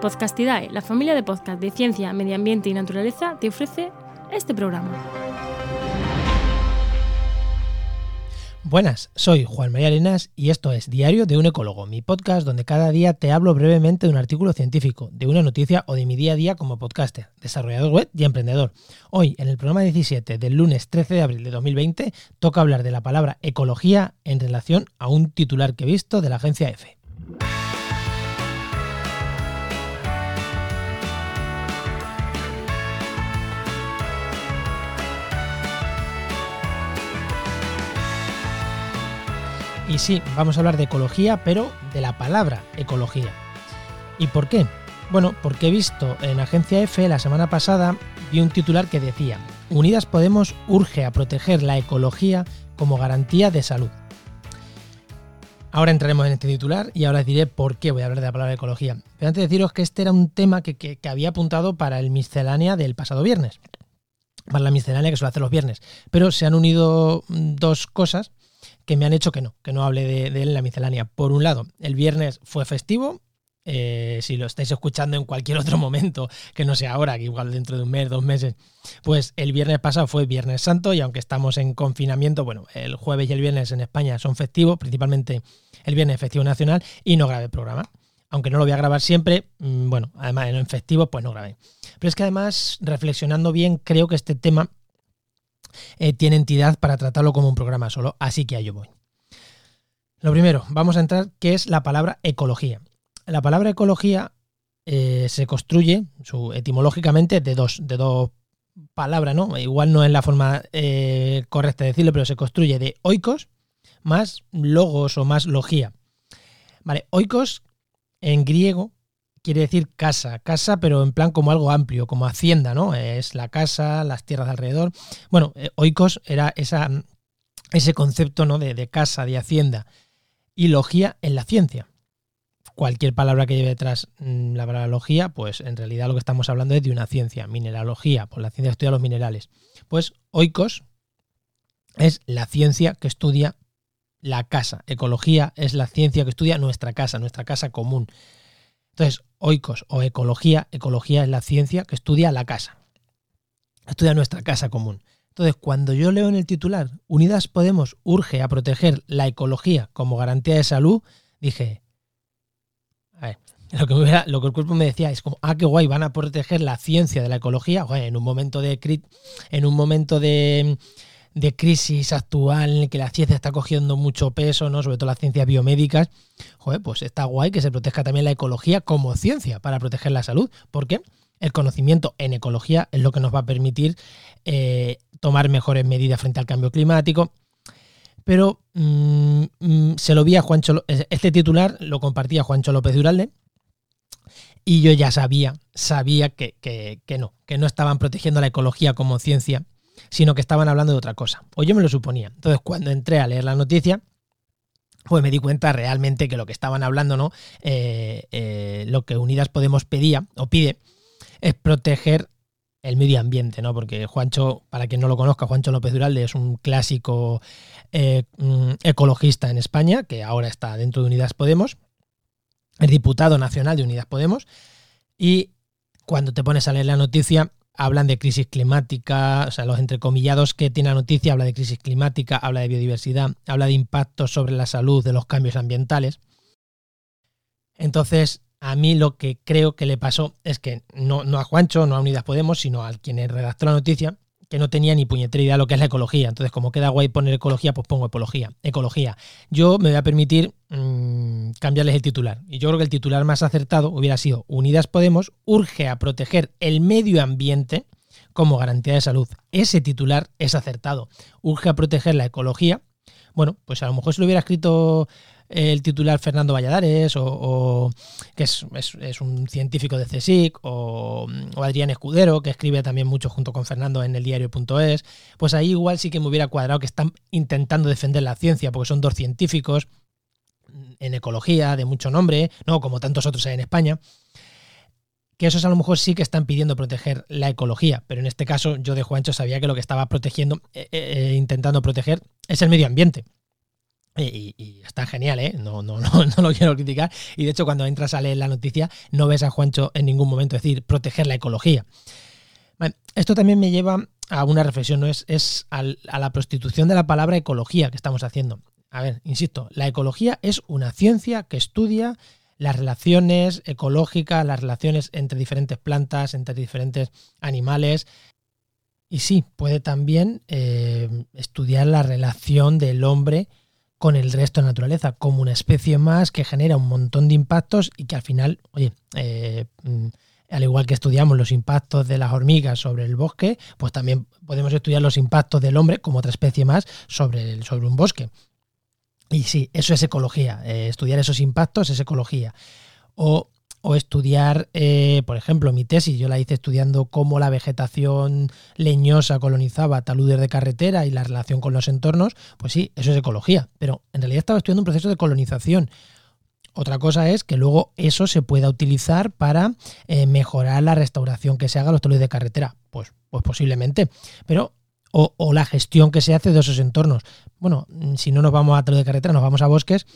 Podcastidae, la familia de podcast de ciencia, medio ambiente y naturaleza, te ofrece este programa. Buenas, soy Juan María Arenas y esto es Diario de un Ecólogo, mi podcast donde cada día te hablo brevemente de un artículo científico, de una noticia o de mi día a día como podcaster, desarrollador web y emprendedor. Hoy, en el programa 17 del lunes 13 de abril de 2020, toca hablar de la palabra ecología en relación a un titular que he visto de la agencia EFE. Sí, vamos a hablar de ecología, pero de la palabra ecología. ¿Y por qué? Bueno, porque he visto en Agencia F la semana pasada, vi un titular que decía, Unidas Podemos urge a proteger la ecología como garantía de salud. Ahora entraremos en este titular y ahora diré por qué voy a hablar de la palabra ecología. Pero antes de deciros que este era un tema que, que había apuntado para el miscelánea del pasado viernes. Para la miscelánea que suele hacer los viernes. Pero se han unido dos cosas que me han hecho que no, que no hable de, él en la miscelánea. Por un lado, el viernes fue festivo. Eh, si lo estáis escuchando en cualquier otro momento, que no sea ahora, que igual dentro de un mes, dos meses, pues el viernes pasado fue Viernes Santo y aunque estamos en confinamiento, bueno, el jueves y el viernes en España son festivos, principalmente el viernes festivo nacional y no grabé programa. Aunque no lo voy a grabar siempre, mm, bueno, además en festivos pues no grabé. Pero es que además, reflexionando bien, creo que este tema eh, tiene entidad para tratarlo como un programa solo, así que a yo voy. Lo primero, vamos a entrar, ¿qué es la palabra ecología? La palabra ecología eh, se construye su, etimológicamente de dos, de dos palabras, ¿no? Igual no es la forma eh, correcta de decirlo, pero se construye de oikos más logos o más logía. Vale, oikos en griego quiere decir casa, casa pero en plan como algo amplio, como hacienda, ¿no? Es la casa, las tierras de alrededor. Bueno, eh, oikos era ese concepto ¿no? de, casa, de hacienda. Y logía en la ciencia. Cualquier palabra que lleve detrás mm, la palabra logía, pues en realidad lo que estamos hablando es de una ciencia, mineralogía, pues la ciencia estudia los minerales. Pues oikos es la ciencia que estudia la casa. Ecología es la ciencia que estudia nuestra casa, nuestra casa común. Entonces, oikos o ecología, ecología es la ciencia que estudia la casa, estudia nuestra casa común. Entonces, cuando yo leo en el titular, Unidas Podemos urge a proteger la ecología como garantía de salud, dije, a ver, lo que, el cuerpo me decía es como, ah, qué guay, van a proteger la ciencia de la ecología, en un momento de, en un momento de de crisis actual que la ciencia está cogiendo mucho peso, ¿no? sobre todo las ciencias biomédicas, joder, pues está guay que se proteja también la ecología como ciencia para proteger la salud, porque el conocimiento en ecología es lo que nos va a permitir eh, tomar mejores medidas frente al cambio climático. Pero mm, mm, se lo vi a Juancho, este titular lo compartía Juancho López Duralde, y yo ya sabía, sabía que, que no, que no estaban protegiendo la ecología como ciencia sino que estaban hablando de otra cosa. O yo me lo suponía. Entonces, cuando entré a leer la noticia, pues me di cuenta realmente que lo que estaban hablando, ¿no? Eh, eh, lo que Unidas Podemos pedía o pide es proteger el medio ambiente, ¿no? Porque Juancho, para quien no lo conozca, Juancho López Duralde es un clásico eh, mm, ecologista en España, que ahora está dentro de Unidas Podemos, es diputado nacional de Unidas Podemos, y cuando te pones a leer la noticia, hablan de crisis climática, o sea, los entrecomillados que tiene la noticia habla de crisis climática, habla de biodiversidad, habla de impactos sobre la salud de los cambios ambientales. Entonces, a mí lo que creo que le pasó es que no, no a Juancho, no a Unidas Podemos, sino al quien redactó la noticia, que no tenía ni puñetera idea de lo que es la ecología. Entonces, como queda guay poner ecología, pues pongo ecología. Ecología. Yo me voy a permitir mmm, cambiarles el titular. Y yo creo que el titular más acertado hubiera sido Unidas Podemos urge a proteger el medio ambiente como garantía de salud. Ese titular es acertado. Urge a proteger la ecología. Bueno, pues a lo mejor si lo hubiera escrito el titular Fernando Valladares, o, que es, un científico de CSIC, o, Adrián Escudero, que escribe también mucho junto con Fernando en el diario.es, pues ahí igual sí que me hubiera cuadrado que están intentando defender la ciencia, porque son dos científicos en ecología de mucho nombre, no como tantos otros hay en España que esos a lo mejor sí que están pidiendo proteger la ecología, pero en este caso yo de Juancho sabía que lo que estaba protegiendo, eh, eh, intentando proteger, es el medio ambiente Y, está genial, ¿eh? No, no, no, no lo quiero criticar. Y de hecho, cuando entras a leer la noticia, no ves a Juancho en ningún momento decir proteger la ecología. esto también me lleva a una reflexión, ¿no? Es, es a la prostitución de la palabra ecología que estamos haciendo. A ver, insisto, la ecología es una ciencia que estudia las relaciones ecológicas, las relaciones entre diferentes plantas, entre diferentes animales. Y sí, puede también eh, estudiar la relación del hombre con el resto de la naturaleza, como una especie más que genera un montón de impactos y que al final, oye, eh, al igual que estudiamos los impactos de las hormigas sobre el bosque, pues también podemos estudiar los impactos del hombre como otra especie más sobre, sobre un bosque. Y sí, eso es ecología. Eh, estudiar esos impactos es ecología. O, estudiar, eh, por ejemplo, mi tesis, yo la hice estudiando cómo la vegetación leñosa colonizaba taludes de carretera y la relación con los entornos. Pues sí, eso es ecología. Pero en realidad estaba estudiando un proceso de colonización. Otra cosa es que luego eso se pueda utilizar para eh, mejorar la restauración que se haga a los taludes de carretera. Pues, pues posiblemente. Pero o, la gestión que se hace de esos entornos. Bueno, si no nos vamos a talo de carretera, nos vamos a bosques,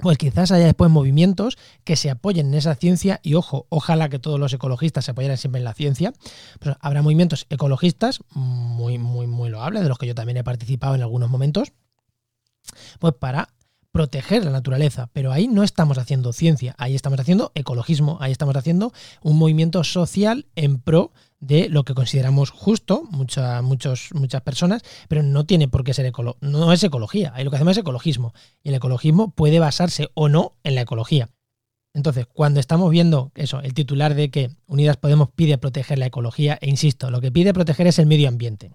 pues quizás haya después movimientos que se apoyen en esa ciencia y ojo, ojalá que todos los ecologistas se apoyaran siempre en la ciencia, pero habrá movimientos ecologistas muy, muy, muy loables, de los que yo también he participado en algunos momentos, pues para proteger la naturaleza, pero ahí no estamos haciendo ciencia, ahí estamos haciendo ecologismo, ahí estamos haciendo un movimiento social en pro de lo que consideramos justo, muchas muchos, muchas personas, pero no tiene por qué ser ecolo no es ecología, ahí lo que hacemos es ecologismo, y el ecologismo puede basarse o no en la ecología. Entonces, cuando estamos viendo eso, el titular de que Unidas Podemos pide proteger la ecología, e insisto, lo que pide proteger es el medio ambiente.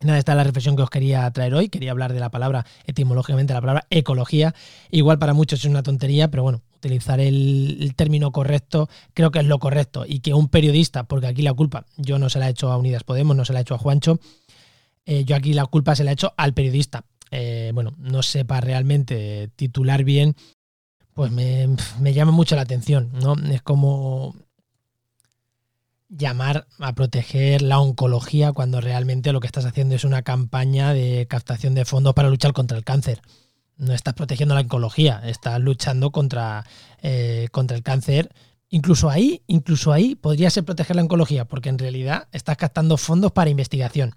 Nada, esta es la reflexión que os quería traer hoy. Quería hablar de la palabra, etimológicamente, la palabra ecología. Igual para muchos es una tontería, pero bueno, utilizar el, término correcto creo que es lo correcto. Y que un periodista, porque aquí la culpa, yo no se la he hecho a Unidas Podemos, no se la he hecho a Juancho, eh, yo aquí la culpa se la he hecho al periodista. Eh, bueno, no sepa realmente titular bien, pues me, me llama mucho la atención, ¿no? Es como llamar a proteger la oncología cuando realmente lo que estás haciendo es una campaña de captación de fondos para luchar contra el cáncer. No estás protegiendo la oncología, estás luchando contra, eh, contra el cáncer. Incluso ahí, incluso ahí podría ser proteger la oncología, porque en realidad estás captando fondos para investigación.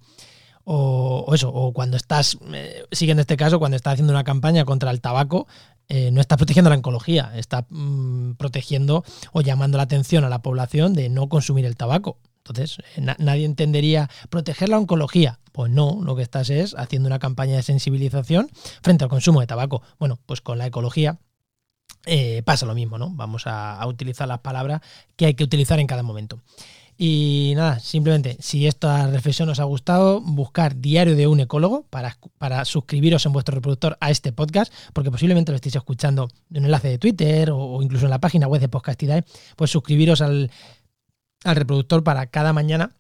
O, eso, o cuando estás, eh, siguiendo este caso, cuando estás haciendo una campaña contra el tabaco, eh, no está protegiendo la oncología, está mm, protegiendo o llamando la atención a la población de no consumir el tabaco. Entonces, eh, nadie entendería proteger la oncología. Pues no, lo que estás es haciendo una campaña de sensibilización frente al consumo de tabaco. Bueno, pues con la ecología eh, pasa lo mismo, ¿no? Vamos a utilizar las palabras que hay que utilizar en cada momento. Y nada, simplemente, si esta reflexión os ha gustado, buscar Diario de un Ecólogo para, para suscribiros en vuestro reproductor a este podcast, porque posiblemente lo estéis escuchando en un enlace de Twitter o, incluso en la página web de Podcastidae, pues suscribiros al, reproductor para cada mañana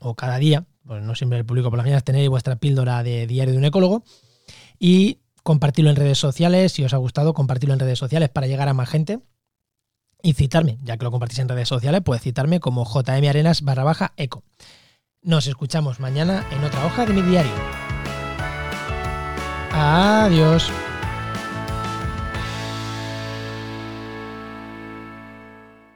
o cada día, pues no siempre el público por las mañanas, tenéis vuestra píldora de Diario de un Ecólogo y compartirlo en redes sociales, si os ha gustado, compartirlo en redes sociales para llegar a más gente y citarme, ya que lo compartís en redes sociales, puedes citarme como jmarenas barra baja eco. Nos escuchamos mañana en otra hoja de mi diario. Adiós.